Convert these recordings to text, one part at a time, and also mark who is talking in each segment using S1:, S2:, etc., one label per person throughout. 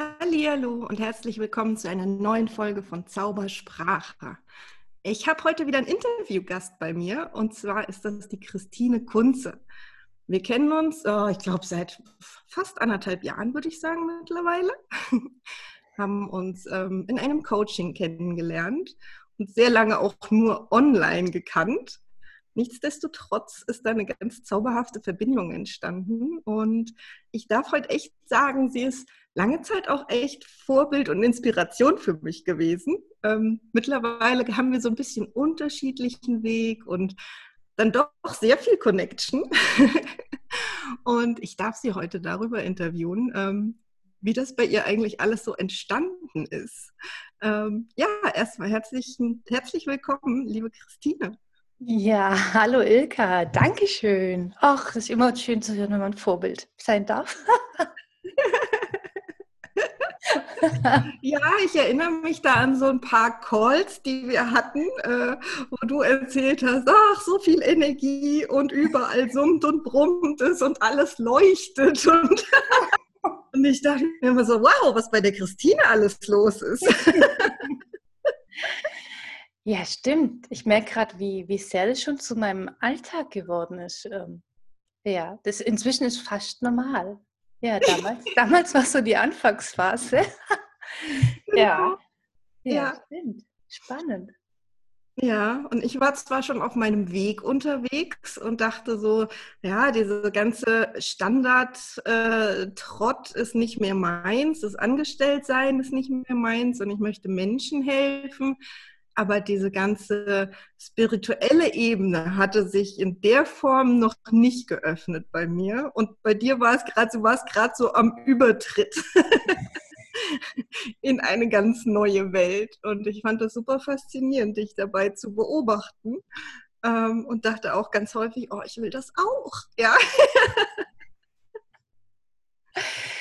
S1: Hallo und herzlich willkommen zu einer neuen Folge von Zaubersprache. Ich habe heute wieder einen Interviewgast bei mir und zwar ist das die Christine Kunze. Wir kennen uns, oh, ich glaube, seit fast anderthalb Jahren, würde ich sagen, mittlerweile. haben uns ähm, in einem Coaching kennengelernt und sehr lange auch nur online gekannt. Nichtsdestotrotz ist da eine ganz zauberhafte Verbindung entstanden und ich darf heute echt sagen, sie ist lange Zeit auch echt Vorbild und Inspiration für mich gewesen. Ähm, mittlerweile haben wir so ein bisschen unterschiedlichen Weg und dann doch sehr viel Connection. und ich darf Sie heute darüber interviewen, ähm, wie das bei ihr eigentlich alles so entstanden ist. Ähm, ja, erstmal herzlich, herzlich willkommen, liebe Christine.
S2: Ja, hallo Ilka, Dankeschön. Ach, es ist immer schön zu hören, wenn man Vorbild sein darf.
S1: ja, ich erinnere mich da an so ein paar Calls, die wir hatten, äh, wo du erzählt hast, ach, so viel Energie und überall summt und brummt es und alles leuchtet. Und, und ich dachte mir immer so, wow, was bei der Christine alles los ist.
S2: ja, stimmt. Ich merke gerade, wie, wie sehr das schon zu meinem Alltag geworden ist. Ähm, ja, das inzwischen ist fast normal. Ja, damals, damals war so die Anfangsphase.
S1: ja. ja. Ja, stimmt. Spannend. Ja, und ich war zwar schon auf meinem Weg unterwegs und dachte so, ja, diese ganze Standard-Trott äh, ist nicht mehr meins, das Angestelltsein ist nicht mehr meins und ich möchte Menschen helfen aber diese ganze spirituelle Ebene hatte sich in der Form noch nicht geöffnet bei mir. Und bei dir war es gerade, du warst gerade so am Übertritt in eine ganz neue Welt. Und ich fand das super faszinierend, dich dabei zu beobachten. Ähm, und dachte auch ganz häufig, oh, ich will das auch. Ja.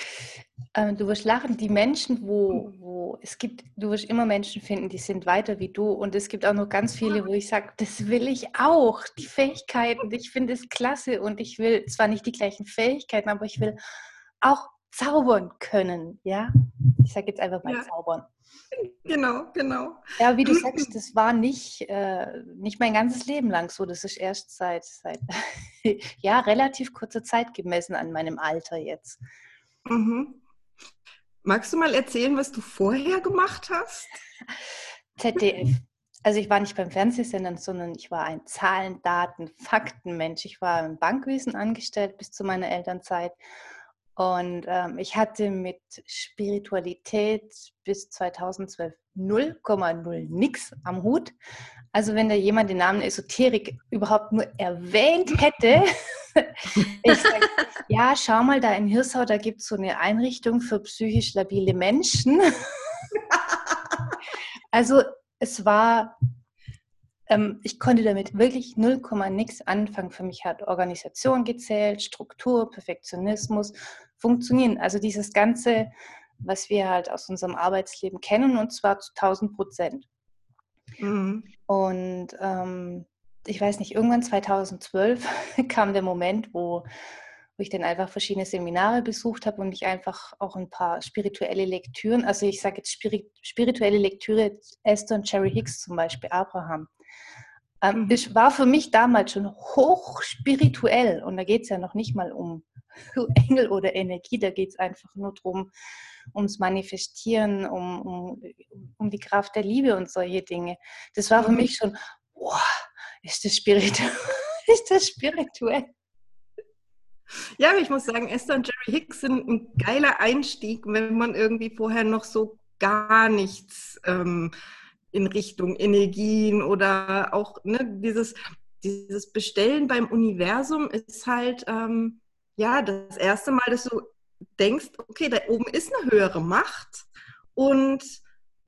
S2: Ähm, du wirst lachen, die Menschen, wo, wo es gibt, du wirst immer Menschen finden, die sind weiter wie du. Und es gibt auch noch ganz viele, wo ich sage, das will ich auch, die Fähigkeiten, ich finde es klasse und ich will zwar nicht die gleichen Fähigkeiten, aber ich will auch zaubern können, ja. Ich sage jetzt einfach mal ja. zaubern.
S1: Genau, genau.
S2: Ja, wie du sagst, das war nicht, äh, nicht mein ganzes Leben lang so. Das ist erst seit, seit ja, relativ kurzer Zeit gemessen an meinem Alter jetzt.
S1: Mhm. Magst du mal erzählen, was du vorher gemacht hast?
S2: ZDF. Also ich war nicht beim Fernsehsender, sondern ich war ein Zahlen, Daten, Faktenmensch. Ich war im Bankwesen angestellt bis zu meiner Elternzeit. Und ähm, ich hatte mit Spiritualität bis 2012 0,0 nix am Hut. Also wenn da jemand den Namen Esoterik überhaupt nur erwähnt hätte, ich sage, ja, schau mal da in Hirsau, da gibt es so eine Einrichtung für psychisch labile Menschen. also es war, ähm, ich konnte damit wirklich 0, nix anfangen. Für mich hat Organisation gezählt, Struktur, Perfektionismus, funktionieren. Also dieses ganze, was wir halt aus unserem Arbeitsleben kennen, und zwar zu 1000 Prozent. Mhm. Und ähm, ich weiß nicht, irgendwann 2012 kam der Moment, wo, wo ich dann einfach verschiedene Seminare besucht habe und ich einfach auch ein paar spirituelle Lektüren, also ich sage jetzt spirituelle Lektüre, Esther und Cherry Hicks zum Beispiel, Abraham. Ähm, mhm. Es war für mich damals schon hoch spirituell und da geht es ja noch nicht mal um Engel oder Energie, da geht es einfach nur darum, ums Manifestieren, um, um, um die Kraft der Liebe und solche Dinge. Das war für mhm. mich schon, boah, ist das spirituell? ist das spirituell?
S1: Ja, ich muss sagen, Esther und Jerry Hicks sind ein geiler Einstieg, wenn man irgendwie vorher noch so gar nichts ähm, in Richtung Energien oder auch ne, dieses, dieses Bestellen beim Universum ist halt ähm, ja das erste Mal, dass du denkst, okay, da oben ist eine höhere Macht und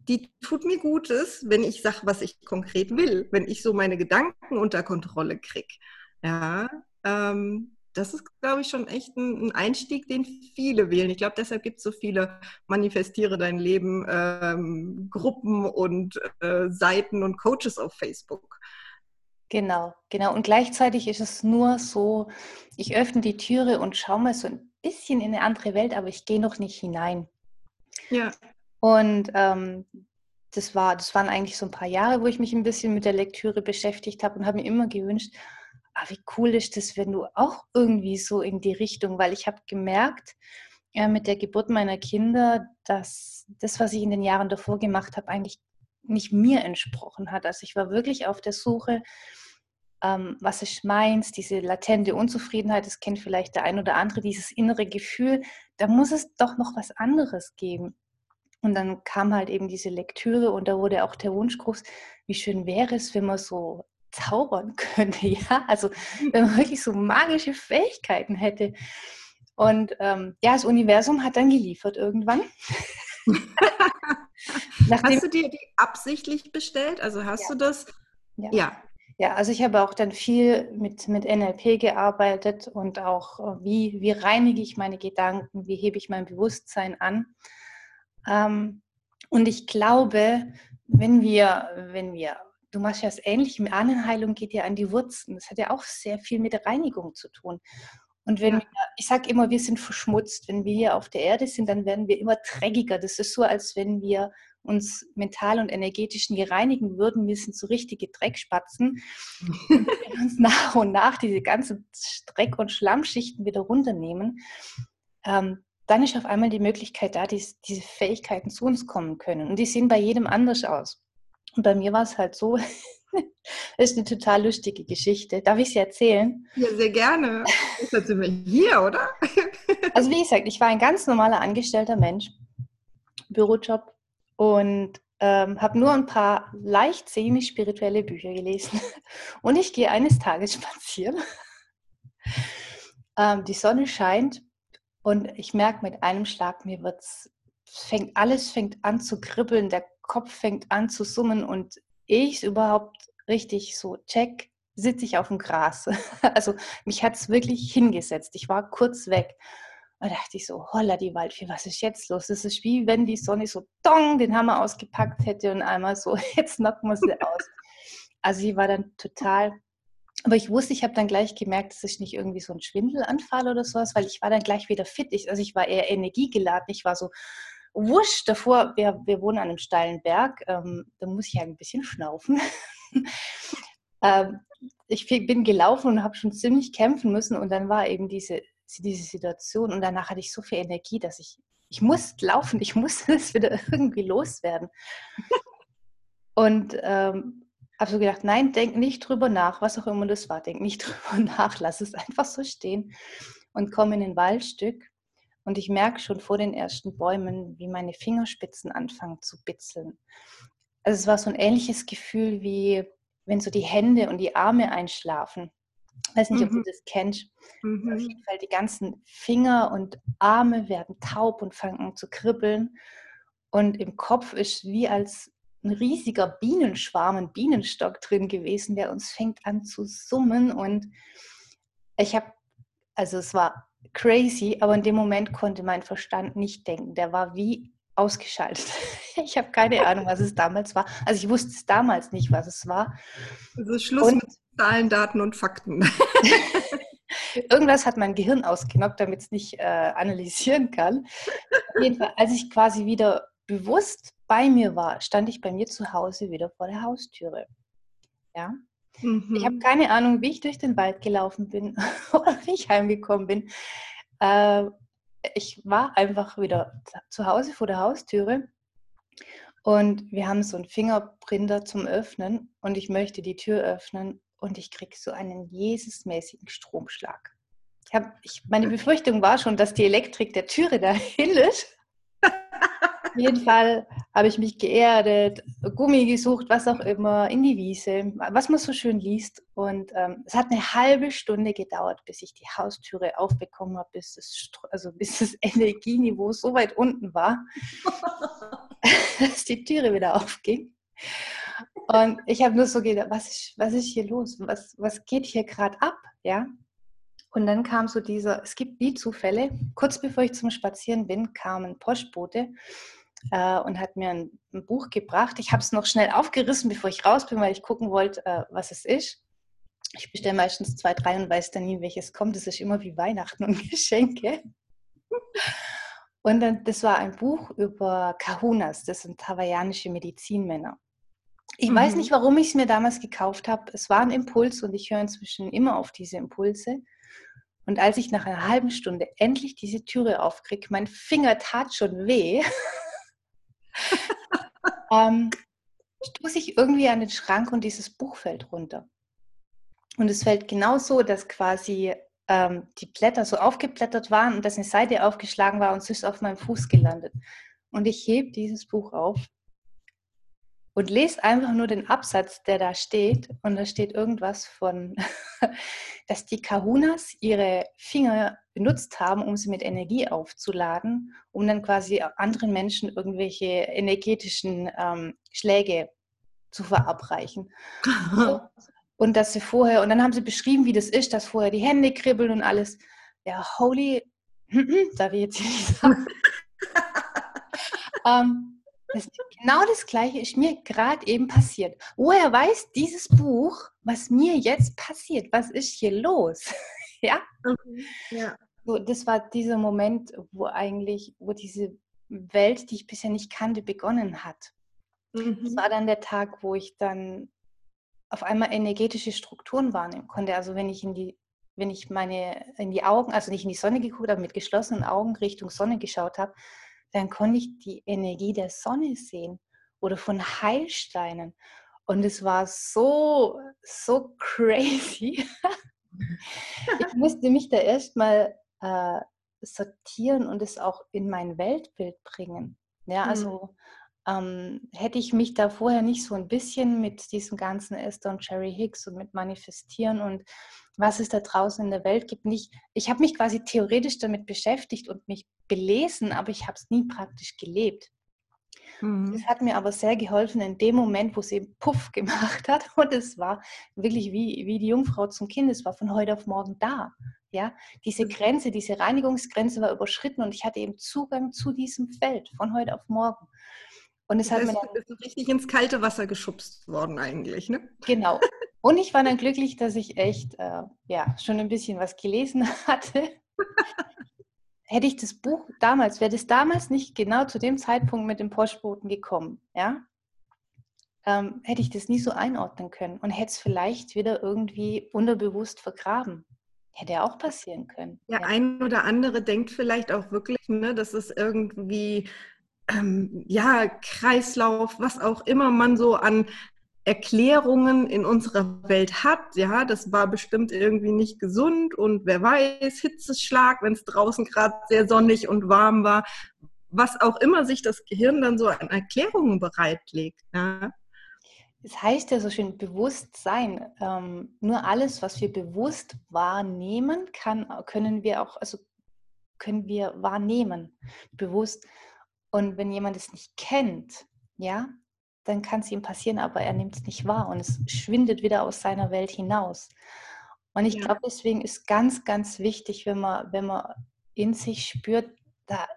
S1: die tut mir Gutes, wenn ich sage, was ich konkret will, wenn ich so meine Gedanken unter Kontrolle kriege. Ja, ähm, das ist, glaube ich, schon echt ein, Einstieg, den viele wählen. Ich glaube, deshalb gibt es so viele Manifestiere dein Leben ähm, Gruppen und äh, Seiten und Coaches auf Facebook.
S2: Genau, genau. Und gleichzeitig ist es nur so, ich öffne die Türe und schaue mal so ein bisschen in eine andere Welt, aber ich gehe noch nicht hinein. Ja. Und ähm, das, war, das waren eigentlich so ein paar Jahre, wo ich mich ein bisschen mit der Lektüre beschäftigt habe und habe mir immer gewünscht, ah, wie cool ist das, wenn du auch irgendwie so in die Richtung, weil ich habe gemerkt, ja, mit der Geburt meiner Kinder, dass das, was ich in den Jahren davor gemacht habe, eigentlich nicht mir entsprochen hat. Also ich war wirklich auf der Suche, ähm, was ist meins, diese latente Unzufriedenheit, das kennt vielleicht der ein oder andere, dieses innere Gefühl, da muss es doch noch was anderes geben. Und dann kam halt eben diese Lektüre und da wurde auch der Wunsch groß, wie schön wäre es, wenn man so zaubern könnte, ja, also wenn man wirklich so magische Fähigkeiten hätte. Und ähm, ja, das Universum hat dann geliefert irgendwann.
S1: hast du dir die absichtlich bestellt? Also hast ja. du das?
S2: Ja. ja. ja. also ich habe auch dann viel mit, mit NLP gearbeitet und auch, äh, wie, wie reinige ich meine Gedanken, wie hebe ich mein Bewusstsein an. Ähm, und ich glaube, wenn wir, wenn wir, du machst ja das Ähnliche, Ahnenheilung geht ja an die Wurzeln. Das hat ja auch sehr viel mit Reinigung zu tun. Und wenn ja. wir, ich sage immer, wir sind verschmutzt. Wenn wir hier auf der Erde sind, dann werden wir immer dreckiger. Das ist so, als wenn wir uns mental und energetisch nie reinigen würden. Wir sind so richtige Dreckspatzen. und wenn wir uns nach und nach diese ganzen Dreck- und Schlammschichten wieder runternehmen, ähm, dann ist auf einmal die Möglichkeit da, dass diese Fähigkeiten zu uns kommen können. Und die sehen bei jedem anders aus. Und bei mir war es halt so, das ist eine total lustige Geschichte. Darf ich sie erzählen?
S1: Ja, sehr gerne. Ist das immer hier, oder?
S2: Also wie gesagt, ich war ein ganz normaler angestellter Mensch, Bürojob und ähm, habe nur ein paar leicht semi-spirituelle Bücher gelesen. Und ich gehe eines Tages spazieren. Ähm, die Sonne scheint und ich merke mit einem Schlag, mir wird's, fängt, alles fängt an zu kribbeln, der Kopf fängt an zu summen und ich überhaupt richtig so check, sitze ich auf dem Gras. Also mich hat es wirklich hingesetzt. Ich war kurz weg. Und dachte ich so, holla die Waldfee, was ist jetzt los? Das ist wie wenn die Sonne so dong den Hammer ausgepackt hätte und einmal so, jetzt knocken wir sie aus. Also sie war dann total, aber ich wusste, ich habe dann gleich gemerkt, dass ich nicht irgendwie so ein Schwindelanfall oder sowas, weil ich war dann gleich wieder fit. Ich, also ich war eher energiegeladen. Ich war so, wusch, davor, wir, wir wohnen an einem steilen Berg, ähm, da muss ich ja ein bisschen schnaufen. ähm, ich bin gelaufen und habe schon ziemlich kämpfen müssen und dann war eben diese, diese Situation und danach hatte ich so viel Energie, dass ich, ich musste laufen, ich musste es wieder irgendwie loswerden. Und ähm, habe so gedacht, nein, denk nicht drüber nach, was auch immer das war, denk nicht drüber nach, lass es einfach so stehen und komm in ein Waldstück und ich merke schon vor den ersten Bäumen, wie meine Fingerspitzen anfangen zu bitzeln. Also es war so ein ähnliches Gefühl wie wenn so die Hände und die Arme einschlafen. Ich weiß nicht, mhm. ob du mhm. das kennst. Mhm. Auf jeden Fall die ganzen Finger und Arme werden taub und fangen an zu kribbeln. Und im Kopf ist wie als ein riesiger Bienenschwarm, ein Bienenstock drin gewesen, der uns fängt an zu summen. Und ich habe, also es war crazy, aber in dem Moment konnte mein Verstand nicht denken. Der war wie ausgeschaltet. Ich habe keine Ahnung, was es damals war. Also ich wusste es damals nicht, was es war.
S1: Also Schluss und, mit Zahlen, Daten und Fakten.
S2: Irgendwas hat mein Gehirn ausgenockt, damit es nicht äh, analysieren kann. Auf jeden Fall, als ich quasi wieder bewusst bei mir war, stand ich bei mir zu Hause wieder vor der Haustüre. Ja. Mhm. Ich habe keine Ahnung, wie ich durch den Wald gelaufen bin oder wie ich heimgekommen bin. Äh, ich war einfach wieder zu Hause vor der Haustüre und wir haben so einen Fingerprinter zum Öffnen und ich möchte die Tür öffnen und ich kriege so einen Jesusmäßigen Stromschlag. Ich hab, ich, meine Befürchtung war schon, dass die Elektrik der Türe dahin ist. Auf jeden Fall habe ich mich geerdet, Gummi gesucht, was auch immer, in die Wiese, was man so schön liest. Und ähm, es hat eine halbe Stunde gedauert, bis ich die Haustüre aufbekommen habe, bis das, also bis das Energieniveau so weit unten war, dass die Türe wieder aufging. Und ich habe nur so gedacht, was ist, was ist hier los? Was, was geht hier gerade ab? Ja. Und dann kam so dieser, es gibt wie Zufälle, kurz bevor ich zum Spazieren bin, kam ein Postbote äh, und hat mir ein, ein Buch gebracht. Ich habe es noch schnell aufgerissen, bevor ich raus bin, weil ich gucken wollte, äh, was es ist. Ich bestelle meistens zwei, drei und weiß dann nie, welches kommt. Das ist immer wie Weihnachten und Geschenke. Und dann, das war ein Buch über Kahunas, das sind hawaiianische Medizinmänner. Ich mhm. weiß nicht, warum ich es mir damals gekauft habe. Es war ein Impuls und ich höre inzwischen immer auf diese Impulse. Und als ich nach einer halben Stunde endlich diese Türe aufkriege, mein Finger tat schon weh, ähm, stoße ich irgendwie an den Schrank und dieses Buch fällt runter. Und es fällt genau so, dass quasi ähm, die Blätter so aufgeblättert waren und dass eine Seite aufgeschlagen war und es ist auf meinem Fuß gelandet. Und ich hebe dieses Buch auf und lese einfach nur den Absatz, der da steht. Und da steht irgendwas von, dass die Kahunas ihre Finger benutzt haben, um sie mit Energie aufzuladen, um dann quasi anderen Menschen irgendwelche energetischen ähm, Schläge zu verabreichen. und dass sie vorher, und dann haben sie beschrieben, wie das ist, dass vorher die Hände kribbeln und alles. Ja, holy, darf ich jetzt nicht sagen. ähm, das, genau das Gleiche ist mir gerade eben passiert. Woher weiß dieses Buch, was mir jetzt passiert? Was ist hier los? ja? Okay. ja. So, das war dieser Moment, wo eigentlich, wo diese Welt, die ich bisher nicht kannte, begonnen hat. Mhm. Das war dann der Tag, wo ich dann auf einmal energetische Strukturen wahrnehmen konnte. Also wenn ich in die, wenn ich meine in die Augen, also nicht in die Sonne geguckt habe, mit geschlossenen Augen Richtung Sonne geschaut habe, dann konnte ich die Energie der Sonne sehen oder von Heilsteinen. Und es war so, so crazy. ich musste mich da erstmal äh, sortieren und es auch in mein Weltbild bringen. Ja, mhm. also ähm, hätte ich mich da vorher nicht so ein bisschen mit diesem ganzen Esther und Cherry Hicks und mit Manifestieren und was es da draußen in der Welt gibt, nicht, ich habe mich quasi theoretisch damit beschäftigt und mich belesen, aber ich habe es nie praktisch gelebt. Mhm. Das hat mir aber sehr geholfen in dem Moment, wo es eben Puff gemacht hat. Und es war wirklich wie, wie die Jungfrau zum Kind. Es war von heute auf morgen da. Ja, diese mhm. Grenze, diese Reinigungsgrenze war überschritten und ich hatte eben Zugang zu diesem Feld von heute auf morgen.
S1: Und es hat mir dann ist richtig ins kalte Wasser geschubst worden eigentlich, ne?
S2: Genau. Und ich war dann glücklich, dass ich echt äh, ja schon ein bisschen was gelesen hatte. Hätte ich das Buch damals, wäre das damals nicht genau zu dem Zeitpunkt mit dem Postboten gekommen, ja, ähm, hätte ich das nie so einordnen können und hätte es vielleicht wieder irgendwie unterbewusst vergraben. Hätte ja auch passieren können.
S1: Der ja. ein oder andere denkt vielleicht auch wirklich, ne, dass es irgendwie ähm, ja, Kreislauf, was auch immer man so an Erklärungen in unserer Welt hat. Ja, das war bestimmt irgendwie nicht gesund und wer weiß, Hitzeschlag, wenn es draußen gerade sehr sonnig und warm war. Was auch immer sich das Gehirn dann so an Erklärungen bereitlegt. Ja.
S2: Es heißt ja so schön Bewusstsein. Ähm, nur alles, was wir bewusst wahrnehmen, kann, können wir auch, also können wir wahrnehmen, bewusst. Und wenn jemand es nicht kennt, ja, dann kann es ihm passieren, aber er nimmt es nicht wahr und es schwindet wieder aus seiner Welt hinaus. Und ich ja. glaube, deswegen ist ganz, ganz wichtig, wenn man, wenn man in sich spürt, da,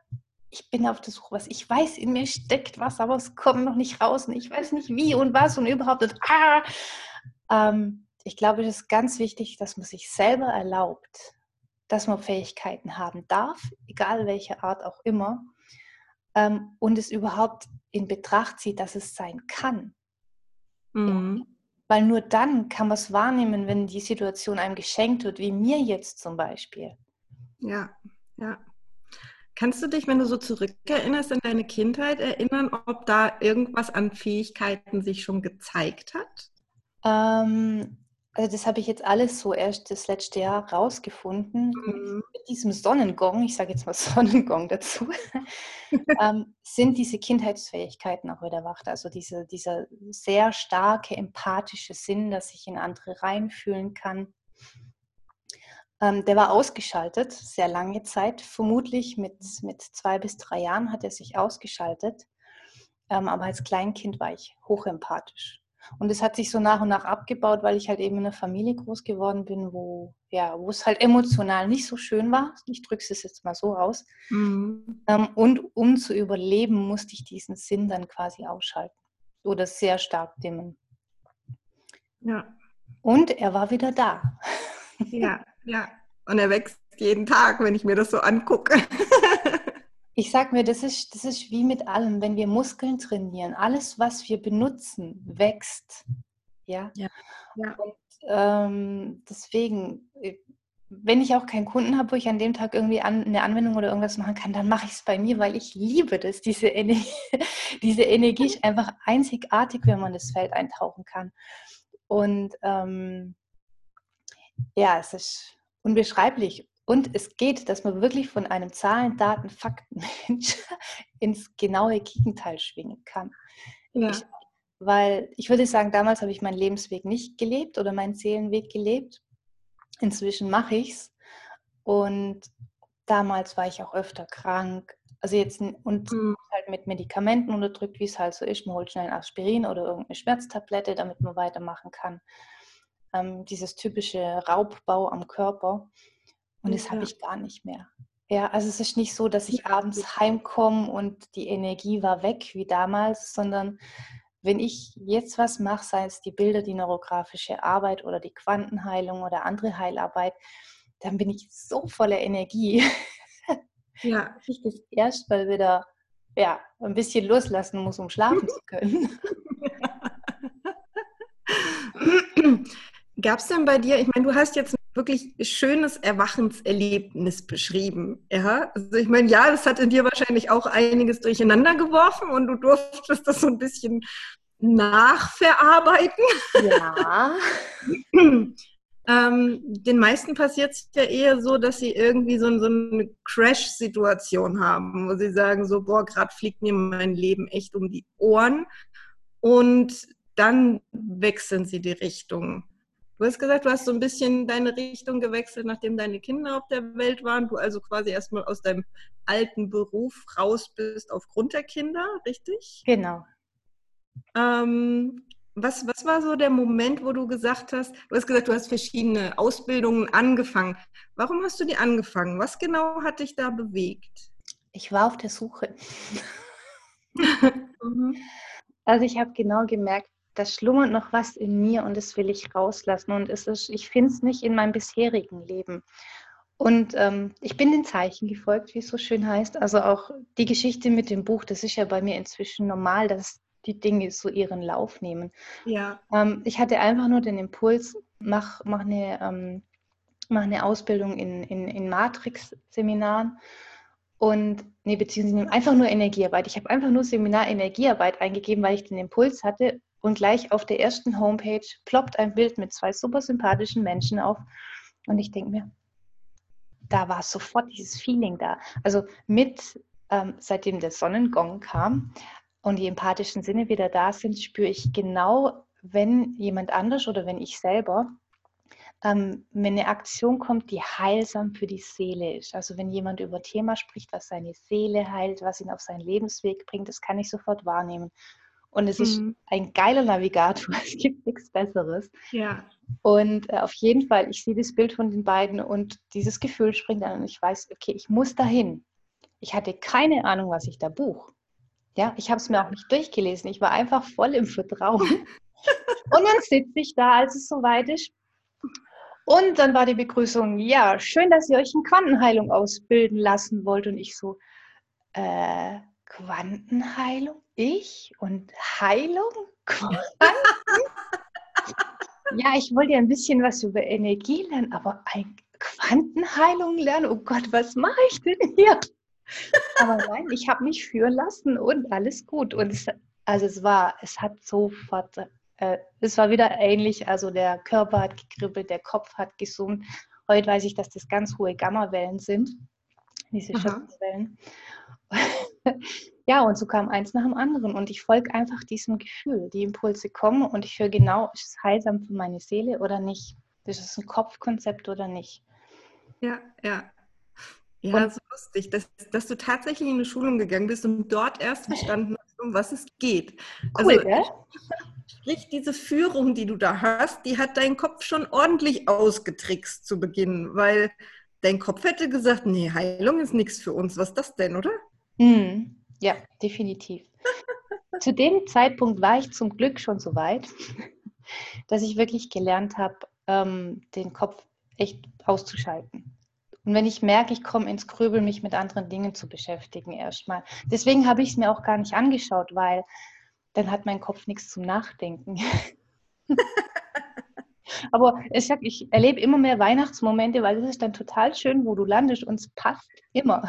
S2: ich bin auf der Suche, was ich weiß, in mir steckt was, aber es kommt noch nicht raus und ich weiß nicht wie und was und überhaupt. Und, ah, ähm, ich glaube, es ist ganz wichtig, dass man sich selber erlaubt, dass man Fähigkeiten haben darf, egal welche Art auch immer, ähm, und es überhaupt in Betracht zieht, dass es sein kann. Mhm. Weil nur dann kann man es wahrnehmen, wenn die Situation einem geschenkt wird, wie mir jetzt zum Beispiel.
S1: Ja, ja. Kannst du dich, wenn du so zurückerinnerst in deine Kindheit, erinnern, ob da irgendwas an Fähigkeiten sich schon gezeigt hat?
S2: Ähm, also das habe ich jetzt alles so erst das letzte Jahr rausgefunden. Mhm. Mit diesem Sonnengong, ich sage jetzt mal Sonnengong dazu, ähm, sind diese Kindheitsfähigkeiten auch wieder wach. Also diese, dieser sehr starke empathische Sinn, dass ich in andere reinfühlen kann. Ähm, der war ausgeschaltet, sehr lange Zeit. Vermutlich mit, mit zwei bis drei Jahren hat er sich ausgeschaltet. Ähm, aber als Kleinkind war ich hochempathisch. Und es hat sich so nach und nach abgebaut, weil ich halt eben in einer Familie groß geworden bin, wo, ja, wo es halt emotional nicht so schön war. Ich drücke es jetzt mal so aus. Mhm. Ähm, und um zu überleben, musste ich diesen Sinn dann quasi ausschalten oder sehr stark dimmen. Ja. Und er war wieder da.
S1: Ja, ja. Und er wächst jeden Tag, wenn ich mir das so angucke.
S2: Ich sag mir, das ist, das ist wie mit allem, wenn wir Muskeln trainieren, alles, was wir benutzen, wächst. Ja.
S1: ja. ja.
S2: Und ähm, deswegen, äh, wenn ich auch keinen Kunden habe, wo ich an dem Tag irgendwie an, eine Anwendung oder irgendwas machen kann, dann mache ich es bei mir, weil ich liebe das. Diese, Ener diese Energie ist einfach einzigartig, wenn man das Feld eintauchen kann. Und ähm, ja, es ist unbeschreiblich. Und es geht, dass man wirklich von einem Zahlen, Daten, Fakten-Mensch ins genaue Gegenteil schwingen kann. Ja. Ich, weil ich würde sagen, damals habe ich meinen Lebensweg nicht gelebt oder meinen Seelenweg gelebt. Inzwischen mache ich es. Und damals war ich auch öfter krank. Also jetzt und mhm. halt mit Medikamenten unterdrückt, wie es halt so ist. Man holt schnell ein Aspirin oder irgendeine Schmerztablette, damit man weitermachen kann. Ähm, dieses typische Raubbau am Körper. Und das ja. habe ich gar nicht mehr. Ja, also es ist nicht so, dass ich abends heimkomme und die Energie war weg wie damals, sondern wenn ich jetzt was mache, sei es die Bilder, die neurografische Arbeit oder die Quantenheilung oder andere Heilarbeit, dann bin ich so voller Energie. Ja. ich das erst mal wieder ja, ein bisschen loslassen muss, um schlafen zu können.
S1: Gab es denn bei dir, ich meine, du hast jetzt wirklich schönes Erwachenserlebnis beschrieben. Ja? Also ich meine, ja, das hat in dir wahrscheinlich auch einiges durcheinander geworfen und du durftest das so ein bisschen nachverarbeiten.
S2: Ja.
S1: ähm, den meisten passiert es ja eher so, dass sie irgendwie so, so eine Crash-Situation haben, wo sie sagen, so, boah, gerade fliegt mir mein Leben echt um die Ohren. Und dann wechseln sie die Richtung. Du hast gesagt, du hast so ein bisschen deine Richtung gewechselt, nachdem deine Kinder auf der Welt waren. Du also quasi erstmal aus deinem alten Beruf raus bist aufgrund der Kinder, richtig?
S2: Genau.
S1: Ähm, was, was war so der Moment, wo du gesagt hast, du hast gesagt, du hast verschiedene Ausbildungen angefangen. Warum hast du die angefangen? Was genau hat dich da bewegt?
S2: Ich war auf der Suche. Mhm. Also ich habe genau gemerkt, da schlummert noch was in mir und das will ich rauslassen. Und es ist, ich finde es nicht in meinem bisherigen Leben. Und ähm, ich bin den Zeichen gefolgt, wie es so schön heißt. Also auch die Geschichte mit dem Buch, das ist ja bei mir inzwischen normal, dass die Dinge so ihren Lauf nehmen.
S1: Ja.
S2: Ähm, ich hatte einfach nur den Impuls, mach, mach, eine, ähm, mach eine Ausbildung in, in, in Matrix-Seminaren und nee, beziehungsweise einfach nur Energiearbeit. Ich habe einfach nur Seminar Energiearbeit eingegeben, weil ich den Impuls hatte, und gleich auf der ersten Homepage ploppt ein Bild mit zwei super sympathischen Menschen auf. Und ich denke mir, da war sofort dieses Feeling da. Also mit, ähm, seitdem der Sonnengong kam und die empathischen Sinne wieder da sind, spüre ich genau, wenn jemand anders oder wenn ich selber ähm, wenn eine Aktion kommt, die heilsam für die Seele ist. Also wenn jemand über Thema spricht, was seine Seele heilt, was ihn auf seinen Lebensweg bringt, das kann ich sofort wahrnehmen. Und es mhm. ist ein geiler Navigator. Es gibt nichts Besseres.
S1: Ja.
S2: Und äh, auf jeden Fall, ich sehe das Bild von den beiden und dieses Gefühl springt an und ich weiß, okay, ich muss dahin. Ich hatte keine Ahnung, was ich da buche. Ja, ich habe es mir auch nicht durchgelesen. Ich war einfach voll im Vertrauen. und dann sitze ich da, als es soweit ist. Und dann war die Begrüßung, ja, schön, dass ihr euch in Quantenheilung ausbilden lassen wollt. Und ich so, äh, Quantenheilung? Ich und Heilung? Quanten? ja, ich wollte ja ein bisschen was über Energie lernen, aber ein Quantenheilung lernen? Oh Gott, was mache ich denn hier? aber nein, ich habe mich führen lassen und alles gut. Und es, also es war, es hat sofort, äh, es war wieder ähnlich. Also der Körper hat gekribbelt, der Kopf hat gesummt. Heute weiß ich, dass das ganz hohe Gammawellen sind, diese Schöpfungswellen. ja, und so kam eins nach dem anderen und ich folge einfach diesem Gefühl. Die Impulse kommen und ich höre genau, ist es heilsam für meine Seele oder nicht? Ist es ein Kopfkonzept oder nicht?
S1: Ja, ja. Ja, und, so lustig, dass, dass du tatsächlich in eine Schulung gegangen bist und dort erst verstanden hast, um was es geht.
S2: Cool, also, gell?
S1: Sprich, diese Führung, die du da hast, die hat deinen Kopf schon ordentlich ausgetrickst zu Beginn, weil dein Kopf hätte gesagt, nee, Heilung ist nichts für uns. Was ist das denn, oder?
S2: Mhm. Ja, definitiv. Zu dem Zeitpunkt war ich zum Glück schon so weit, dass ich wirklich gelernt habe, ähm, den Kopf echt auszuschalten. Und wenn ich merke, ich komme ins Grübeln, mich mit anderen Dingen zu beschäftigen erstmal. Deswegen habe ich es mir auch gar nicht angeschaut, weil dann hat mein Kopf nichts zum Nachdenken. Aber ich sag, ich erlebe immer mehr Weihnachtsmomente, weil es ist dann total schön, wo du landest und es passt immer.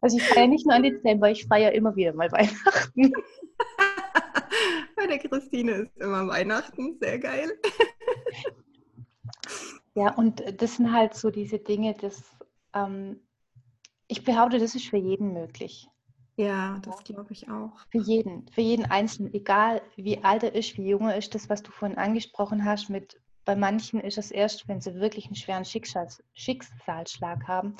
S2: Also ich feiere nicht nur an Dezember, ich feiere immer wieder mal Weihnachten.
S1: Bei der Christine ist immer Weihnachten, sehr geil.
S2: Ja, und das sind halt so diese Dinge, das, ähm, ich behaupte, das ist für jeden möglich.
S1: Ja, das glaube ich auch.
S2: Für jeden, für jeden Einzelnen, egal wie alt er ist, wie jung er ist, das, was du vorhin angesprochen hast, mit bei manchen ist es erst, wenn sie wirklich einen schweren Schicksals, Schicksalsschlag haben.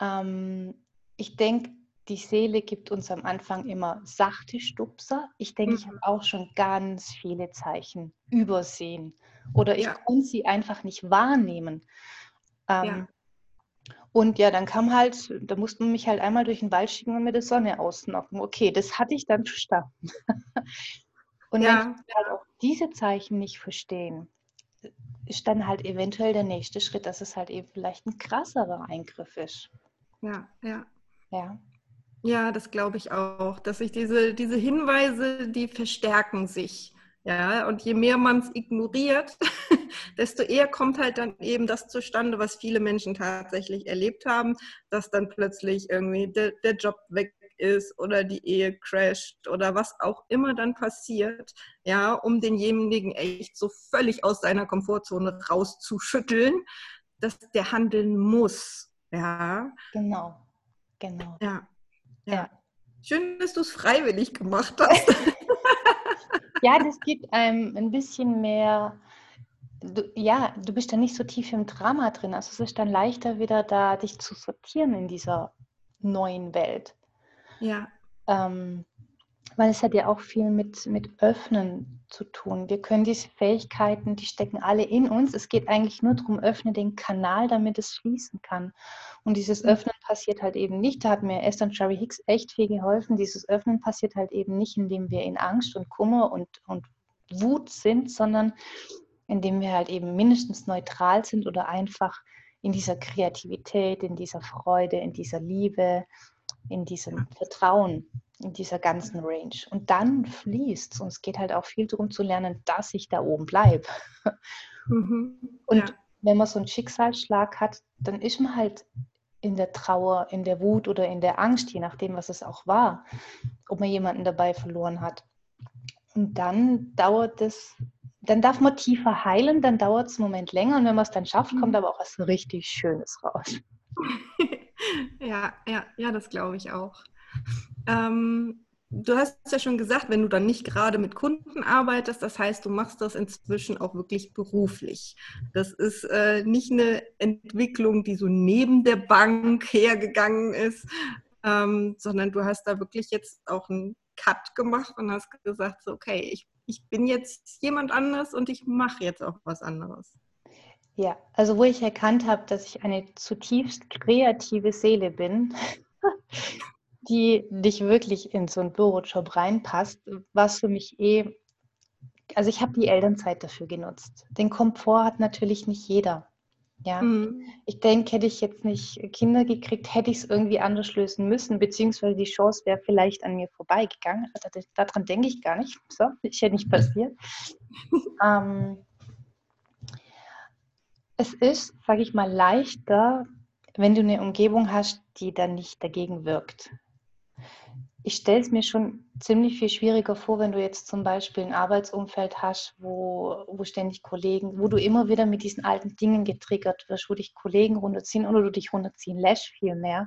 S2: Ähm, ich denke, die Seele gibt uns am Anfang immer sachte Stupser. Ich denke, mhm. ich habe auch schon ganz viele Zeichen übersehen oder ich ja. konnte sie einfach nicht wahrnehmen. Ähm, ja. Und ja, dann kam halt, da musste man mich halt einmal durch den Wald schicken und mir die Sonne ausnocken. Okay, das hatte ich dann verstanden. und ja. wenn wir halt auch diese Zeichen nicht verstehen, ist dann halt eventuell der nächste Schritt, dass es halt eben vielleicht ein krasserer Eingriff ist.
S1: Ja, ja.
S2: Ja.
S1: Ja, das glaube ich auch, dass sich diese, diese Hinweise, die verstärken sich. Ja, und je mehr man es ignoriert, desto eher kommt halt dann eben das zustande, was viele Menschen tatsächlich erlebt haben, dass dann plötzlich irgendwie der, der Job weg ist oder die Ehe crasht oder was auch immer dann passiert, ja, um denjenigen echt so völlig aus seiner Komfortzone rauszuschütteln, dass der handeln muss. Ja.
S2: Genau. Genau.
S1: Ja. Ja. ja. Schön, dass du es freiwillig gemacht hast.
S2: ja, das gibt einem ein bisschen mehr. Du, ja, du bist dann nicht so tief im Drama drin. Also es ist dann leichter wieder da, dich zu sortieren in dieser neuen Welt.
S1: Ja.
S2: Ähm, weil es hat ja auch viel mit, mit Öffnen zu tun. Wir können diese Fähigkeiten, die stecken alle in uns. Es geht eigentlich nur darum, öffne den Kanal, damit es fließen kann. Und dieses mhm. Öffnen passiert halt eben nicht. Da hat mir Esther und Sherry Hicks echt viel geholfen. Dieses Öffnen passiert halt eben nicht, indem wir in Angst und Kummer und, und Wut sind, sondern indem wir halt eben mindestens neutral sind oder einfach in dieser Kreativität, in dieser Freude, in dieser Liebe, in diesem Vertrauen in dieser ganzen Range. Und dann fließt es. Und es geht halt auch viel darum zu lernen, dass ich da oben bleibe. Mhm. Und ja. wenn man so einen Schicksalsschlag hat, dann ist man halt in der Trauer, in der Wut oder in der Angst, je nachdem, was es auch war, ob man jemanden dabei verloren hat. Und dann dauert es, dann darf man tiefer heilen, dann dauert es einen Moment länger und wenn man es dann schafft, kommt mhm. aber auch was richtig Schönes raus.
S1: ja, ja, ja, das glaube ich auch. Ähm, du hast ja schon gesagt, wenn du dann nicht gerade mit Kunden arbeitest, das heißt, du machst das inzwischen auch wirklich beruflich. Das ist äh, nicht eine Entwicklung, die so neben der Bank hergegangen ist, ähm, sondern du hast da wirklich jetzt auch einen Cut gemacht und hast gesagt, so, okay, ich, ich bin jetzt jemand anders und ich mache jetzt auch was anderes.
S2: Ja, also wo ich erkannt habe, dass ich eine zutiefst kreative Seele bin, die nicht wirklich in so einen Bürojob reinpasst, was für mich eh, also ich habe die Elternzeit dafür genutzt. Den Komfort hat natürlich nicht jeder. Ja, mhm. ich denke, hätte ich jetzt nicht Kinder gekriegt, hätte ich es irgendwie anders lösen müssen, beziehungsweise die Chance wäre vielleicht an mir vorbeigegangen. Daran denke ich gar nicht. So, ist ja nicht passiert. ähm, es ist, sage ich mal, leichter, wenn du eine Umgebung hast, die dann nicht dagegen wirkt ich stelle es mir schon ziemlich viel schwieriger vor, wenn du jetzt zum Beispiel ein Arbeitsumfeld hast, wo, wo ständig Kollegen, wo du immer wieder mit diesen alten Dingen getriggert wirst, wo dich Kollegen runterziehen oder du dich runterziehen lässt vielmehr,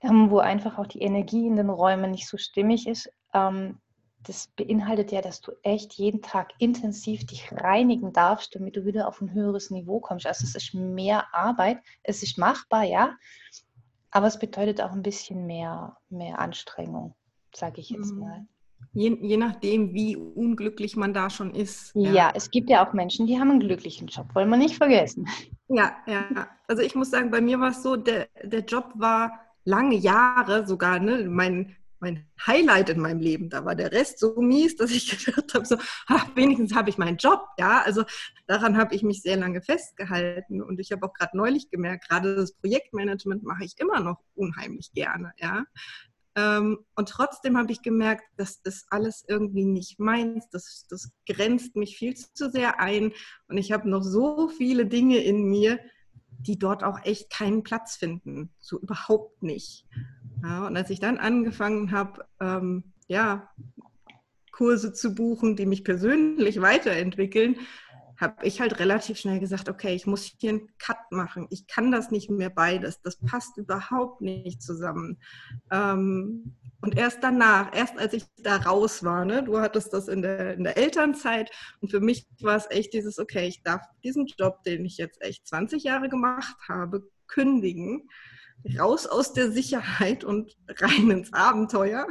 S2: ähm, wo einfach auch die Energie in den Räumen nicht so stimmig ist. Ähm, das beinhaltet ja, dass du echt jeden Tag intensiv dich reinigen darfst, damit du wieder auf ein höheres Niveau kommst. Also es ist mehr Arbeit, es ist machbar, ja, aber es bedeutet auch ein bisschen mehr, mehr Anstrengung, sage ich jetzt mhm. mal.
S1: Je, je, nachdem, wie unglücklich man da schon ist.
S2: Ja. ja. es gibt ja auch Menschen, die haben einen glücklichen Job, wollen wir nicht vergessen.
S1: Ja, ja. Also ich muss sagen, bei mir war es so, der, der Job war lange Jahre sogar, ne, mein mein Highlight in meinem Leben. Da war der Rest so mies, dass ich gedacht habe, so, ach, wenigstens habe ich meinen Job. Ja, also daran habe ich mich sehr lange festgehalten. Und ich habe auch gerade neulich gemerkt, gerade das Projektmanagement mache ich immer noch unheimlich gerne. Ja, ähm, und trotzdem habe ich gemerkt, das ist alles irgendwie nicht meins. Das, das grenzt mich viel zu sehr ein. Und ich habe noch so viele Dinge in mir, die dort auch echt keinen Platz finden. So überhaupt nicht. Ja, und als ich dann angefangen habe, ähm, ja, Kurse zu buchen, die mich persönlich weiterentwickeln, habe ich halt relativ schnell gesagt, okay, ich muss hier einen Cut machen. Ich kann das nicht mehr beides. Das passt überhaupt nicht zusammen. Ähm, und erst danach, erst als ich da raus war, ne, du hattest das in der, in der Elternzeit und für mich war es echt dieses, okay, ich darf diesen Job, den ich jetzt echt 20 Jahre gemacht habe, kündigen, raus aus der Sicherheit und rein ins Abenteuer.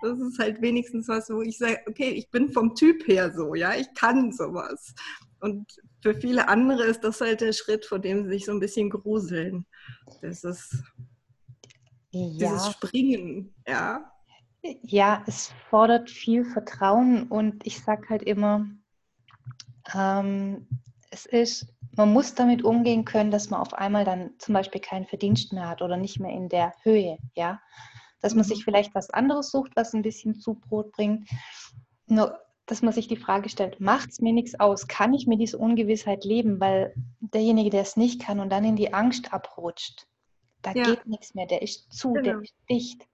S1: Das ist halt wenigstens was, wo ich sage, okay, ich bin vom Typ her so, ja, ich kann sowas. Und für viele andere ist das halt der Schritt, vor dem sie sich so ein bisschen gruseln. Das ist ja. dieses Springen, ja.
S2: Ja, es fordert viel Vertrauen und ich sage halt immer, ähm, es ist, man muss damit umgehen können, dass man auf einmal dann zum Beispiel keinen Verdienst mehr hat oder nicht mehr in der Höhe, ja dass man sich mhm. vielleicht was anderes sucht, was ein bisschen zu Brot bringt. Nur, dass man sich die Frage stellt, macht es mir nichts aus? Kann ich mir diese Ungewissheit leben? Weil derjenige, der es nicht kann und dann in die Angst abrutscht, da ja. geht nichts mehr, der ist zu, genau. der ist dicht.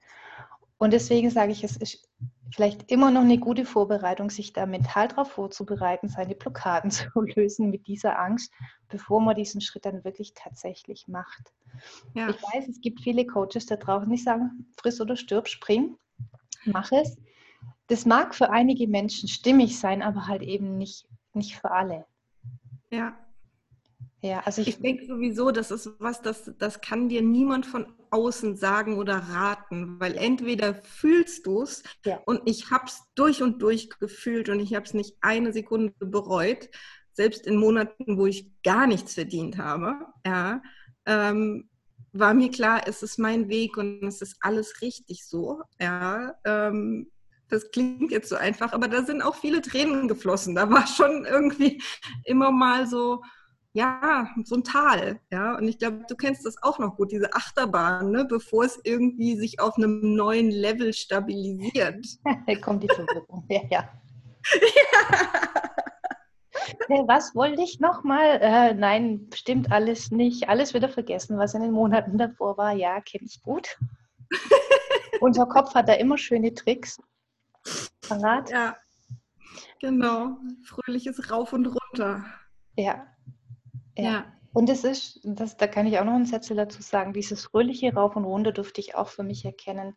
S2: Und deswegen sage ich, es ist vielleicht immer noch eine gute Vorbereitung, sich da mental darauf vorzubereiten, seine Blockaden zu lösen mit dieser Angst, bevor man diesen Schritt dann wirklich tatsächlich macht. Ja. Ich weiß, es gibt viele Coaches da draußen, die sagen, friss oder stirb, spring, mach es. Das mag für einige Menschen stimmig sein, aber halt eben nicht, nicht für alle.
S1: Ja. Ja, also ich, ich denke sowieso, das ist was, das, das kann dir niemand von außen sagen oder raten, weil entweder fühlst du es ja. und ich habe es durch und durch gefühlt und ich habe es nicht eine Sekunde bereut, selbst in Monaten, wo ich gar nichts verdient habe, ja, ähm, war mir klar, es ist mein Weg und es ist alles richtig so, ja, ähm, das klingt jetzt so einfach, aber da sind auch viele Tränen geflossen. Da war schon irgendwie immer mal so, ja, so ein Tal. Ja, und ich glaube, du kennst das auch noch gut, diese Achterbahn, ne? bevor es irgendwie sich auf einem neuen Level stabilisiert.
S2: da kommt die Verwirrung. Ja, ja. ja. Was wollte ich nochmal? Äh, nein, stimmt alles nicht. Alles wieder vergessen, was in den Monaten davor war. Ja, kenne ich gut. Unser Kopf hat da immer schöne Tricks.
S1: Parat? Ja, genau. Fröhliches Rauf und Runter.
S2: Ja, ja. ja. Und es ist, das, da kann ich auch noch einen Satz dazu sagen, dieses fröhliche Rauf und Runter durfte ich auch für mich erkennen.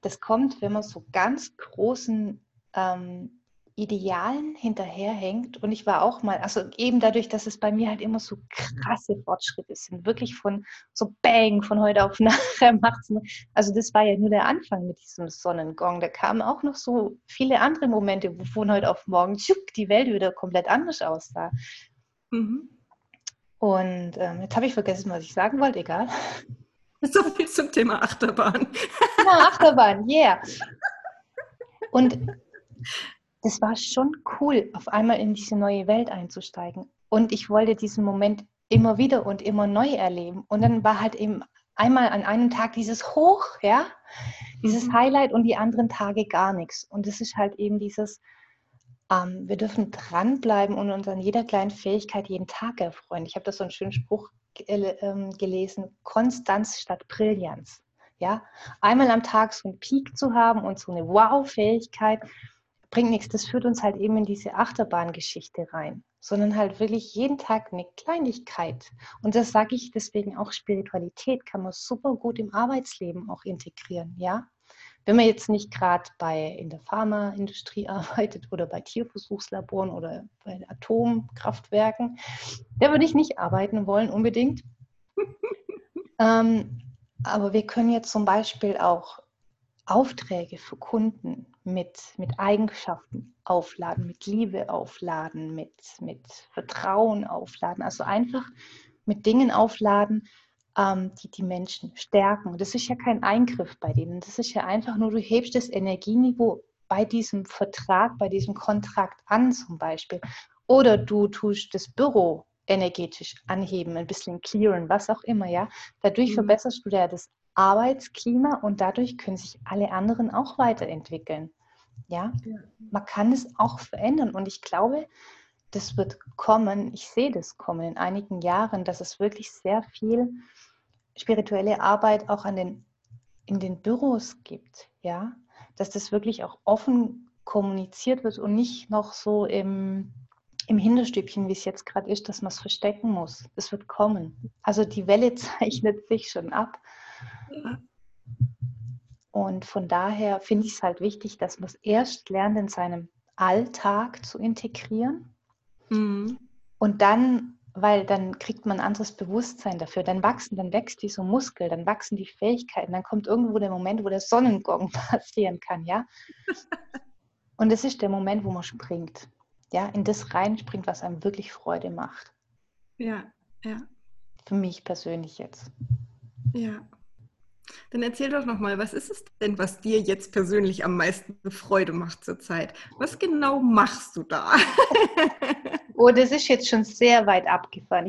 S2: Das kommt, wenn man so ganz großen ähm, Idealen hinterherhängt. Und ich war auch mal, also eben dadurch, dass es bei mir halt immer so krasse Fortschritte sind, wirklich von so Bang, von heute auf nachher macht's. Also das war ja nur der Anfang mit diesem Sonnengong. Da kamen auch noch so viele andere Momente, wo von heute auf morgen tschuk, die Welt wieder komplett anders aussah. Mhm. Und ähm, jetzt habe ich vergessen, was ich sagen wollte, egal.
S1: So viel zum Thema Achterbahn.
S2: Ja, Achterbahn, yeah. Und das war schon cool, auf einmal in diese neue Welt einzusteigen. Und ich wollte diesen Moment immer wieder und immer neu erleben. Und dann war halt eben einmal an einem Tag dieses Hoch, ja, dieses mhm. Highlight und die anderen Tage gar nichts. Und es ist halt eben dieses, ähm, wir dürfen dranbleiben und uns an jeder kleinen Fähigkeit jeden Tag erfreuen. Ich habe da so einen schönen Spruch äh, gelesen, Konstanz statt Brillanz. Ja, einmal am Tag so einen Peak zu haben und so eine Wow-Fähigkeit bringt nichts. Das führt uns halt eben in diese Achterbahngeschichte rein, sondern halt wirklich jeden Tag eine Kleinigkeit. Und das sage ich deswegen auch, Spiritualität kann man super gut im Arbeitsleben auch integrieren, ja wenn man jetzt nicht gerade bei in der Pharmaindustrie arbeitet oder bei Tierversuchslaboren oder bei Atomkraftwerken, da würde ich nicht arbeiten wollen unbedingt. ähm, aber wir können jetzt zum Beispiel auch Aufträge für Kunden mit, mit Eigenschaften aufladen, mit Liebe aufladen, mit, mit Vertrauen aufladen. Also einfach mit Dingen aufladen, ähm, die die Menschen stärken. Das ist ja kein Eingriff bei denen. Das ist ja einfach nur, du hebst das Energieniveau bei diesem Vertrag, bei diesem Kontrakt an zum Beispiel. Oder du tust das Büro energetisch anheben, ein bisschen clearen, was auch immer, ja. Dadurch mhm. verbesserst du ja das Arbeitsklima und dadurch können sich alle anderen auch weiterentwickeln. Ja, man kann es auch verändern und ich glaube, das wird kommen. Ich sehe das kommen in einigen Jahren, dass es wirklich sehr viel spirituelle Arbeit auch an den, in den Büros gibt. Ja, dass das wirklich auch offen kommuniziert wird und nicht noch so im, im Hinterstübchen, wie es jetzt gerade ist, dass man es verstecken muss. Es wird kommen. Also die Welle zeichnet sich schon ab. Und von daher finde ich es halt wichtig, dass man es erst lernt, in seinem Alltag zu integrieren. Mhm. Und dann, weil dann kriegt man ein anderes Bewusstsein dafür. Dann wachsen, dann wächst dieser Muskel, dann wachsen die Fähigkeiten, dann kommt irgendwo der Moment, wo der Sonnengong passieren kann, ja. Und es ist der Moment, wo man springt. Ja, in das reinspringt, was einem wirklich Freude macht.
S1: Ja, ja.
S2: Für mich persönlich jetzt.
S1: Ja. Dann erzähl doch nochmal, was ist es denn, was dir jetzt persönlich am meisten Freude macht zurzeit? Was genau machst du da?
S2: oh, das ist jetzt schon sehr weit abgefahren.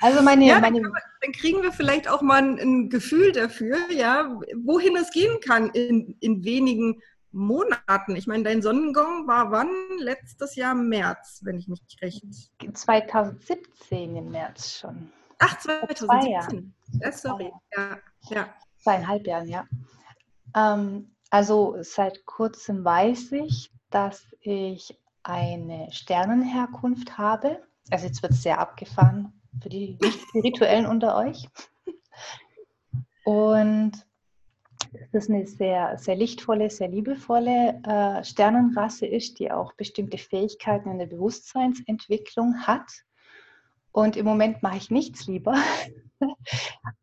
S1: also meine, ja, meine... Dann kriegen wir vielleicht auch mal ein, ein, Gefühl dafür, ja, wohin es gehen kann in, in wenigen Monaten. Ich meine, dein Sonnengong war wann? Letztes Jahr im März, wenn ich mich recht.
S2: 2017 im März schon.
S1: Ach, 2017. Ja, sorry. Ja,
S2: ja. Zweieinhalb Jahren, ja. Ähm, also seit kurzem weiß ich, dass ich eine Sternenherkunft habe. Also jetzt wird es sehr abgefahren für die Spirituellen unter euch. Und das eine sehr, sehr lichtvolle, sehr liebevolle äh, Sternenrasse ist, die auch bestimmte Fähigkeiten in der Bewusstseinsentwicklung hat. Und im Moment mache ich nichts lieber,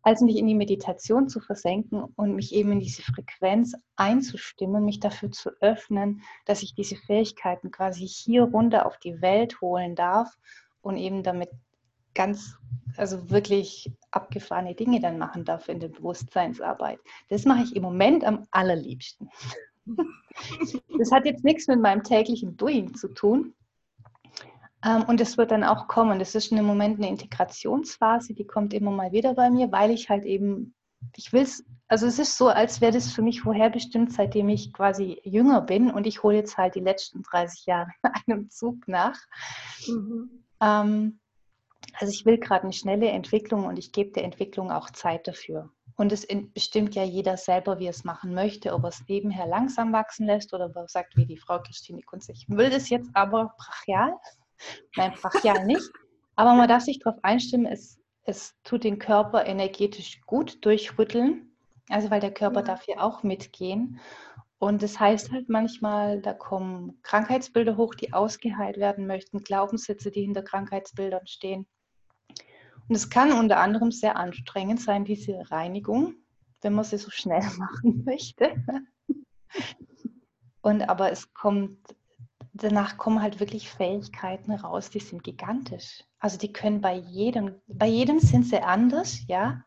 S2: als mich in die Meditation zu versenken und mich eben in diese Frequenz einzustimmen, mich dafür zu öffnen, dass ich diese Fähigkeiten quasi hier runter auf die Welt holen darf und eben damit ganz, also wirklich abgefahrene Dinge dann machen darf in der Bewusstseinsarbeit. Das mache ich im Moment am allerliebsten. Das hat jetzt nichts mit meinem täglichen Doing zu tun, und es wird dann auch kommen. Das ist im Moment eine Integrationsphase, die kommt immer mal wieder bei mir, weil ich halt eben, ich will es, also es ist so, als wäre das für mich vorherbestimmt, seitdem ich quasi jünger bin und ich hole jetzt halt die letzten 30 Jahre in einem Zug nach. Mhm. Ähm, also ich will gerade eine schnelle Entwicklung und ich gebe der Entwicklung auch Zeit dafür. Und es bestimmt ja jeder selber, wie er es machen möchte, ob er es nebenher langsam wachsen lässt oder ob er sagt, wie die Frau Christine Kunz, ich will das jetzt aber brachial. Nein, brachial nicht. Aber man darf sich darauf einstimmen, es, es tut den Körper energetisch gut durchrütteln. Also weil der Körper darf hier auch mitgehen. Und das heißt halt manchmal, da kommen Krankheitsbilder hoch, die ausgeheilt werden möchten, Glaubenssätze, die hinter Krankheitsbildern stehen. Und es kann unter anderem sehr anstrengend sein, diese Reinigung, wenn man sie so schnell machen möchte. Und aber es kommt danach kommen halt wirklich Fähigkeiten raus, die sind gigantisch. Also die können bei jedem, bei jedem sind sie anders, ja.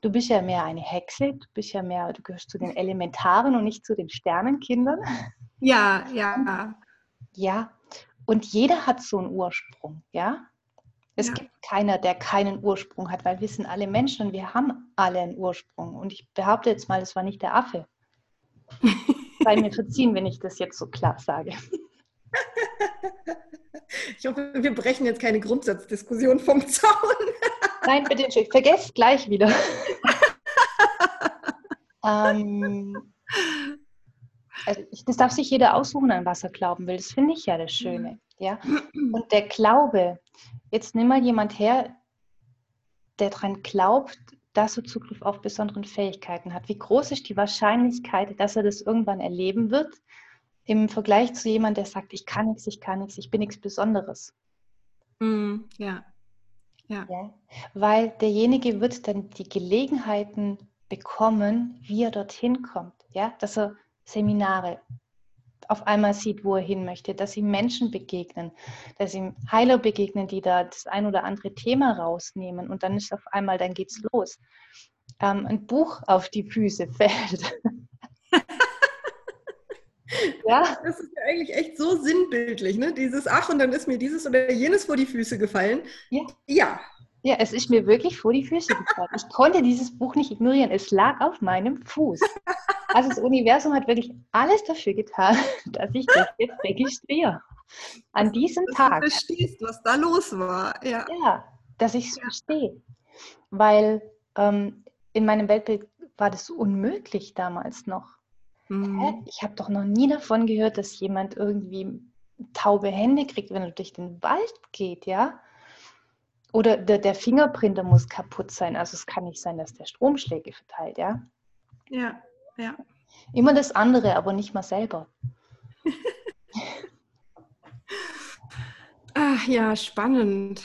S2: Du bist ja mehr eine Hexe, du bist ja mehr, du gehörst zu den Elementaren und nicht zu den Sternenkindern.
S1: Ja, ja.
S2: Ja, und jeder hat so einen Ursprung, ja. Es ja. gibt keiner, der keinen Ursprung hat, weil wir sind alle Menschen und wir haben alle einen Ursprung. Und ich behaupte jetzt mal, es war nicht der Affe. Sei mir verziehen, wenn ich das jetzt so klar sage.
S1: Ich hoffe, wir brechen jetzt keine Grundsatzdiskussion vom Zaun.
S2: Nein, bitte, ich vergesse gleich wieder. ähm, also das darf sich jeder aussuchen, an was er glauben will. Das finde ich ja das Schöne. Ja? Und der Glaube, jetzt nimm mal jemand her, der daran glaubt, dass er Zugriff auf besonderen Fähigkeiten hat. Wie groß ist die Wahrscheinlichkeit, dass er das irgendwann erleben wird? Im Vergleich zu jemandem, der sagt, ich kann nichts, ich kann nichts, ich bin nichts Besonderes.
S1: Mm, ja. ja.
S2: Ja. Weil derjenige wird dann die Gelegenheiten bekommen, wie er dorthin kommt. Ja? Dass er Seminare auf einmal sieht, wo er hin möchte, dass ihm Menschen begegnen, dass ihm Heiler begegnen, die da das ein oder andere Thema rausnehmen und dann ist auf einmal, dann geht's los. Ähm, ein Buch auf die Füße fällt.
S1: ja. Das ist ja eigentlich echt so sinnbildlich, ne? Dieses Ach und dann ist mir dieses oder jenes vor die Füße gefallen.
S2: Ja. Ja, ja, es ist mir wirklich vor die Füße gefallen. Ich konnte dieses Buch nicht ignorieren. Es lag auf meinem Fuß. Also das Universum hat wirklich alles dafür getan, dass ich das jetzt registriere. An diesem dass Tag.
S1: Du verstehst, was da los war.
S2: Ja, ja dass ich es ja. verstehe. Weil ähm, in meinem Weltbild war das unmöglich damals noch. Mhm. Ich habe doch noch nie davon gehört, dass jemand irgendwie taube Hände kriegt, wenn er durch den Wald geht, ja. Oder der, der Fingerprinter muss kaputt sein. Also es kann nicht sein, dass der Stromschläge verteilt, ja?
S1: Ja, ja.
S2: Immer das andere, aber nicht mal selber.
S1: Ach ja, spannend.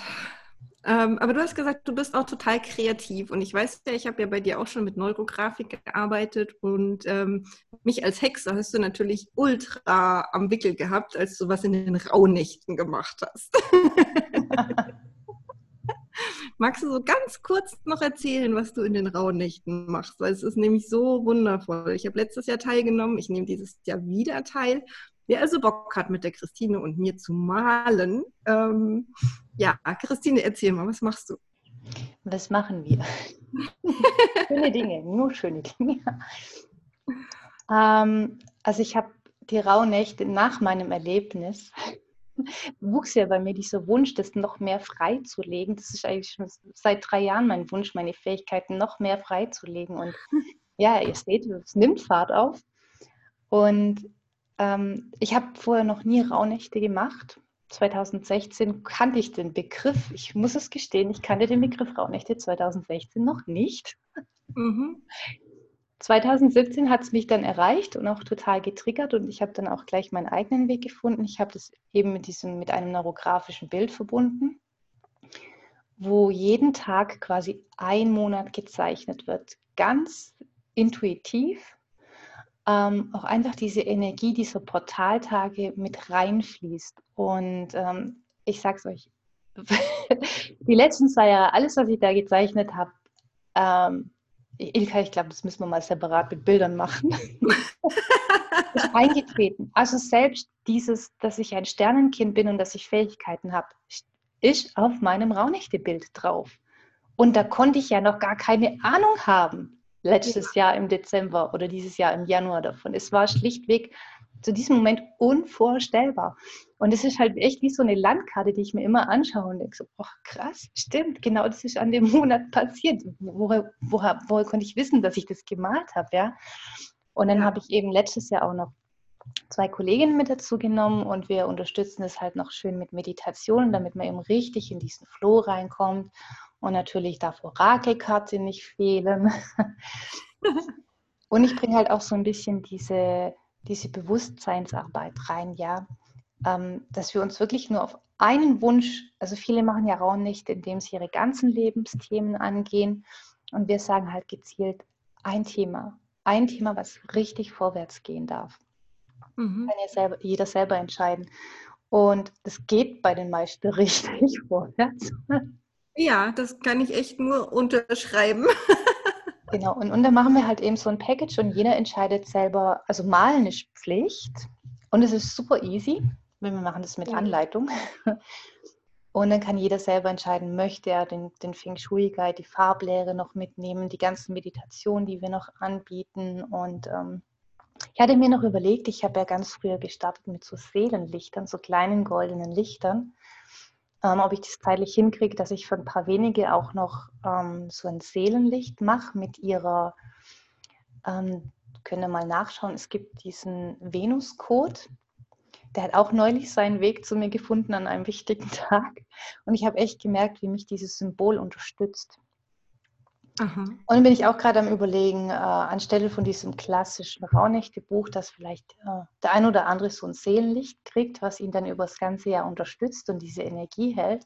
S1: Ähm, aber du hast gesagt, du bist auch total kreativ. Und ich weiß ja, ich habe ja bei dir auch schon mit Neurografik gearbeitet und ähm, mich als Hexe hast du natürlich ultra am Wickel gehabt, als du was in den Rauhnächten gemacht hast. Magst du so ganz kurz noch erzählen, was du in den Rauhnächten machst? Weil es ist nämlich so wundervoll. Ich habe letztes Jahr teilgenommen, ich nehme dieses Jahr wieder teil. Wer also Bock hat, mit der Christine und mir zu malen, ähm, ja, Christine, erzähl mal, was machst du?
S2: Was machen wir? schöne Dinge, nur schöne Dinge. Ähm, also ich habe die Rauhnächte nach meinem Erlebnis wuchs ja bei mir dieser Wunsch, das noch mehr freizulegen. Das ist eigentlich schon seit drei Jahren mein Wunsch, meine Fähigkeiten noch mehr freizulegen. Und ja, ihr seht, es nimmt Fahrt auf. Und ähm, ich habe vorher noch nie Rauhnächte gemacht. 2016 kannte ich den Begriff, ich muss es gestehen, ich kannte den Begriff Rauhnächte 2016 noch nicht. Mhm. 2017 hat es mich dann erreicht und auch total getriggert und ich habe dann auch gleich meinen eigenen Weg gefunden. Ich habe das eben mit diesem mit einem neurografischen Bild verbunden, wo jeden Tag quasi ein Monat gezeichnet wird, ganz intuitiv. Ähm, auch einfach diese Energie dieser Portaltage mit reinfließt. Und ähm, ich sage es euch, die letzten zwei Jahre, alles, was ich da gezeichnet habe, ähm, Ilka, ich glaube, das müssen wir mal separat mit Bildern machen. ist eingetreten. Also selbst dieses, dass ich ein Sternenkind bin und dass ich Fähigkeiten habe, ist auf meinem Raunächte-Bild drauf. Und da konnte ich ja noch gar keine Ahnung haben, letztes ja. Jahr im Dezember oder dieses Jahr im Januar davon. Es war schlichtweg zu diesem Moment unvorstellbar. Und es ist halt echt wie so eine Landkarte, die ich mir immer anschaue und denke so, oh, krass, stimmt, genau das ist an dem Monat passiert. Woher, woher, woher konnte ich wissen, dass ich das gemalt habe, ja? Und dann ja. habe ich eben letztes Jahr auch noch zwei Kolleginnen mit dazu genommen und wir unterstützen es halt noch schön mit Meditationen, damit man eben richtig in diesen Flow reinkommt. Und natürlich darf Orakelkarte nicht fehlen. und ich bringe halt auch so ein bisschen diese diese Bewusstseinsarbeit rein, ja, ähm, dass wir uns wirklich nur auf einen Wunsch, also viele machen ja Rauhnächte, indem sie ihre ganzen Lebensthemen angehen und wir sagen halt gezielt ein Thema, ein Thema, was richtig vorwärts gehen darf. Mhm. Kann ja selber, jeder selber entscheiden. Und das geht bei den meisten richtig vorwärts.
S1: Ja, das kann ich echt nur unterschreiben.
S2: Genau, und, und dann machen wir halt eben so ein Package und jeder entscheidet selber, also malen ist Pflicht und es ist super easy, wenn wir machen das mit Anleitung. Und dann kann jeder selber entscheiden, möchte er den, den Feng Shui Guide, die Farblehre noch mitnehmen, die ganzen Meditationen, die wir noch anbieten. Und ähm, ich hatte mir noch überlegt, ich habe ja ganz früher gestartet mit so Seelenlichtern, so kleinen goldenen Lichtern ähm, ob ich das zeitlich hinkriege, dass ich für ein paar wenige auch noch ähm, so ein Seelenlicht mache mit ihrer, ähm, könnt ihr mal nachschauen, es gibt diesen Venus-Code, der hat auch neulich seinen Weg zu mir gefunden an einem wichtigen Tag. Und ich habe echt gemerkt, wie mich dieses Symbol unterstützt. Aha. Und dann bin ich auch gerade am Überlegen, äh, anstelle von diesem klassischen Rauhnächte-Buch, dass vielleicht äh, der ein oder andere so ein Seelenlicht kriegt, was ihn dann über das ganze Jahr unterstützt und diese Energie hält.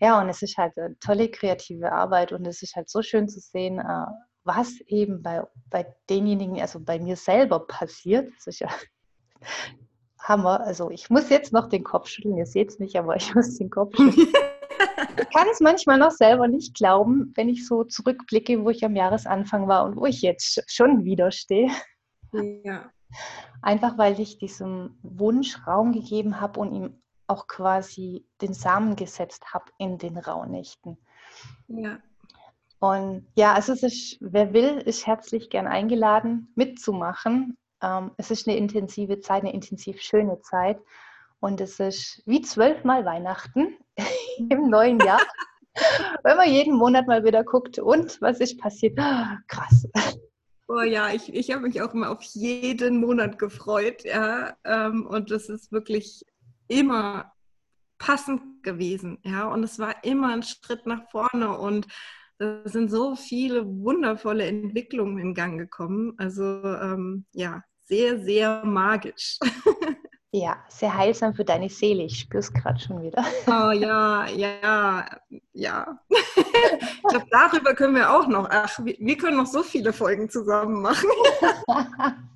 S2: Ja, und es ist halt eine tolle kreative Arbeit und es ist halt so schön zu sehen, äh, was eben bei, bei denjenigen, also bei mir selber passiert. Das ist ja Hammer. Also ich muss jetzt noch den Kopf schütteln. Ihr seht es nicht, aber ich muss den Kopf schütteln. Ich kann es manchmal noch selber nicht glauben, wenn ich so zurückblicke, wo ich am Jahresanfang war und wo ich jetzt schon wieder stehe. Ja. Einfach weil ich diesem Wunsch Raum gegeben habe und ihm auch quasi den Samen gesetzt habe in den Rauhnächten. Ja. Und ja, also es ist, wer will, ist herzlich gern eingeladen, mitzumachen. Ähm, es ist eine intensive Zeit, eine intensiv schöne Zeit. Und es ist wie zwölfmal Weihnachten im neuen Jahr. Wenn man jeden Monat mal wieder guckt, und was ist passiert? Krass.
S1: Oh ja, ich, ich habe mich auch immer auf jeden Monat gefreut, ja. Ähm, und das ist wirklich immer passend gewesen, ja. Und es war immer ein Schritt nach vorne und da sind so viele wundervolle Entwicklungen in Gang gekommen. Also ähm, ja, sehr, sehr magisch.
S2: Ja, sehr heilsam für deine Seele. Ich spüre es gerade schon wieder.
S1: Oh ja, ja, ja. Ich glaube, darüber können wir auch noch. Ach, wir können noch so viele Folgen zusammen machen.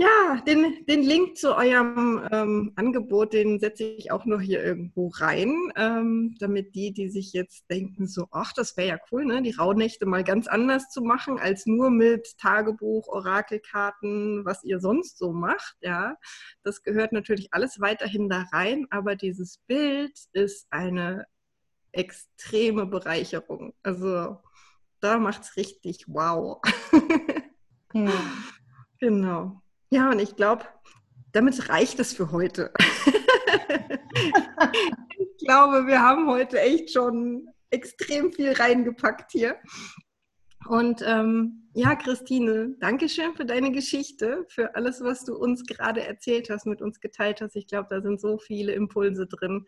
S1: Ja, den, den Link zu eurem ähm, Angebot, den setze ich auch noch hier irgendwo rein, ähm, damit die, die sich jetzt denken, so, ach, das wäre ja cool, ne, die Rauhnächte mal ganz anders zu machen, als nur mit Tagebuch, Orakelkarten, was ihr sonst so macht, ja. Das gehört natürlich alles weiterhin da rein, aber dieses Bild ist eine extreme Bereicherung. Also da macht es richtig wow. Hm. Genau. Ja, und ich glaube, damit reicht es für heute. ich glaube, wir haben heute echt schon extrem viel reingepackt hier. Und ähm, ja, Christine, danke schön für deine Geschichte, für alles, was du uns gerade erzählt hast, mit uns geteilt hast. Ich glaube, da sind so viele Impulse drin.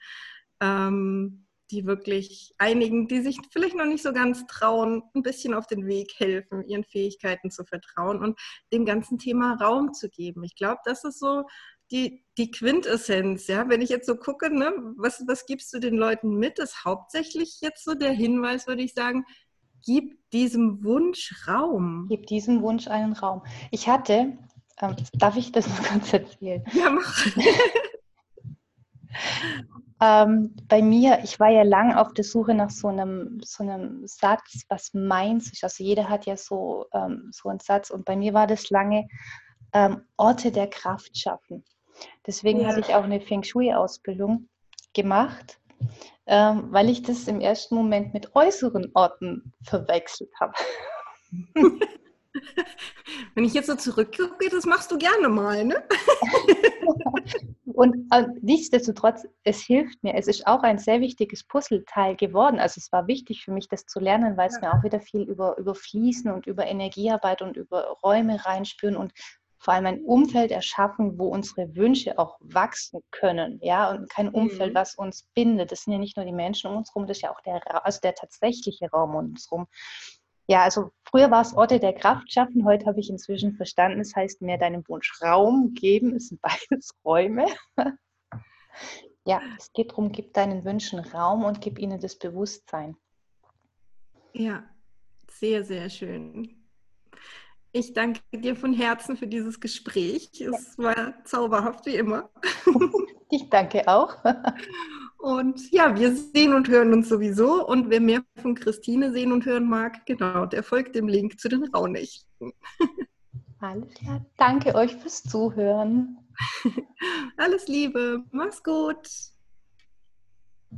S1: Ähm, die wirklich einigen, die sich vielleicht noch nicht so ganz trauen, ein bisschen auf den Weg helfen, ihren Fähigkeiten zu vertrauen und dem ganzen Thema Raum zu geben. Ich glaube, das ist so die, die Quintessenz, ja, wenn ich jetzt so gucke, ne, was, was gibst du den Leuten mit, ist hauptsächlich jetzt so der Hinweis, würde ich sagen, gib diesem Wunsch Raum.
S2: Gib diesem Wunsch einen Raum. Ich hatte, ähm, darf ich das noch ganz erzählen? Ja, mach. Ähm, bei mir, ich war ja lang auf der Suche nach so einem, so einem Satz, was meins ist. Also jeder hat ja so, ähm, so einen Satz und bei mir war das lange ähm, Orte der Kraft schaffen. Deswegen ja. habe ich auch eine Feng Shui-Ausbildung gemacht, ähm, weil ich das im ersten Moment mit äußeren Orten verwechselt habe.
S1: Wenn ich jetzt so zurückgucke, das machst du gerne mal, ne?
S2: Und äh, nichtsdestotrotz, es hilft mir. Es ist auch ein sehr wichtiges Puzzleteil geworden. Also es war wichtig für mich, das zu lernen, weil es ja. mir auch wieder viel über, über Fließen und über Energiearbeit und über Räume reinspüren und vor allem ein Umfeld erschaffen, wo unsere Wünsche auch wachsen können, ja, und kein Umfeld, mhm. was uns bindet. Das sind ja nicht nur die Menschen um uns herum, das ist ja auch der, also der tatsächliche Raum um uns herum. Ja, also früher war es Orte der Kraft schaffen, heute habe ich inzwischen verstanden, es heißt mehr deinem Wunsch Raum geben, es sind beides Räume. ja, es geht darum, gib deinen Wünschen Raum und gib ihnen das Bewusstsein.
S1: Ja, sehr, sehr schön. Ich danke dir von Herzen für dieses Gespräch. Es ja. war zauberhaft wie immer.
S2: Ich danke auch.
S1: Und ja, wir sehen und hören uns sowieso. Und wer mehr von Christine sehen und hören mag, genau, der folgt dem Link zu den Raunächten.
S2: Alles klar. Danke euch fürs Zuhören.
S1: Alles Liebe. Mach's gut.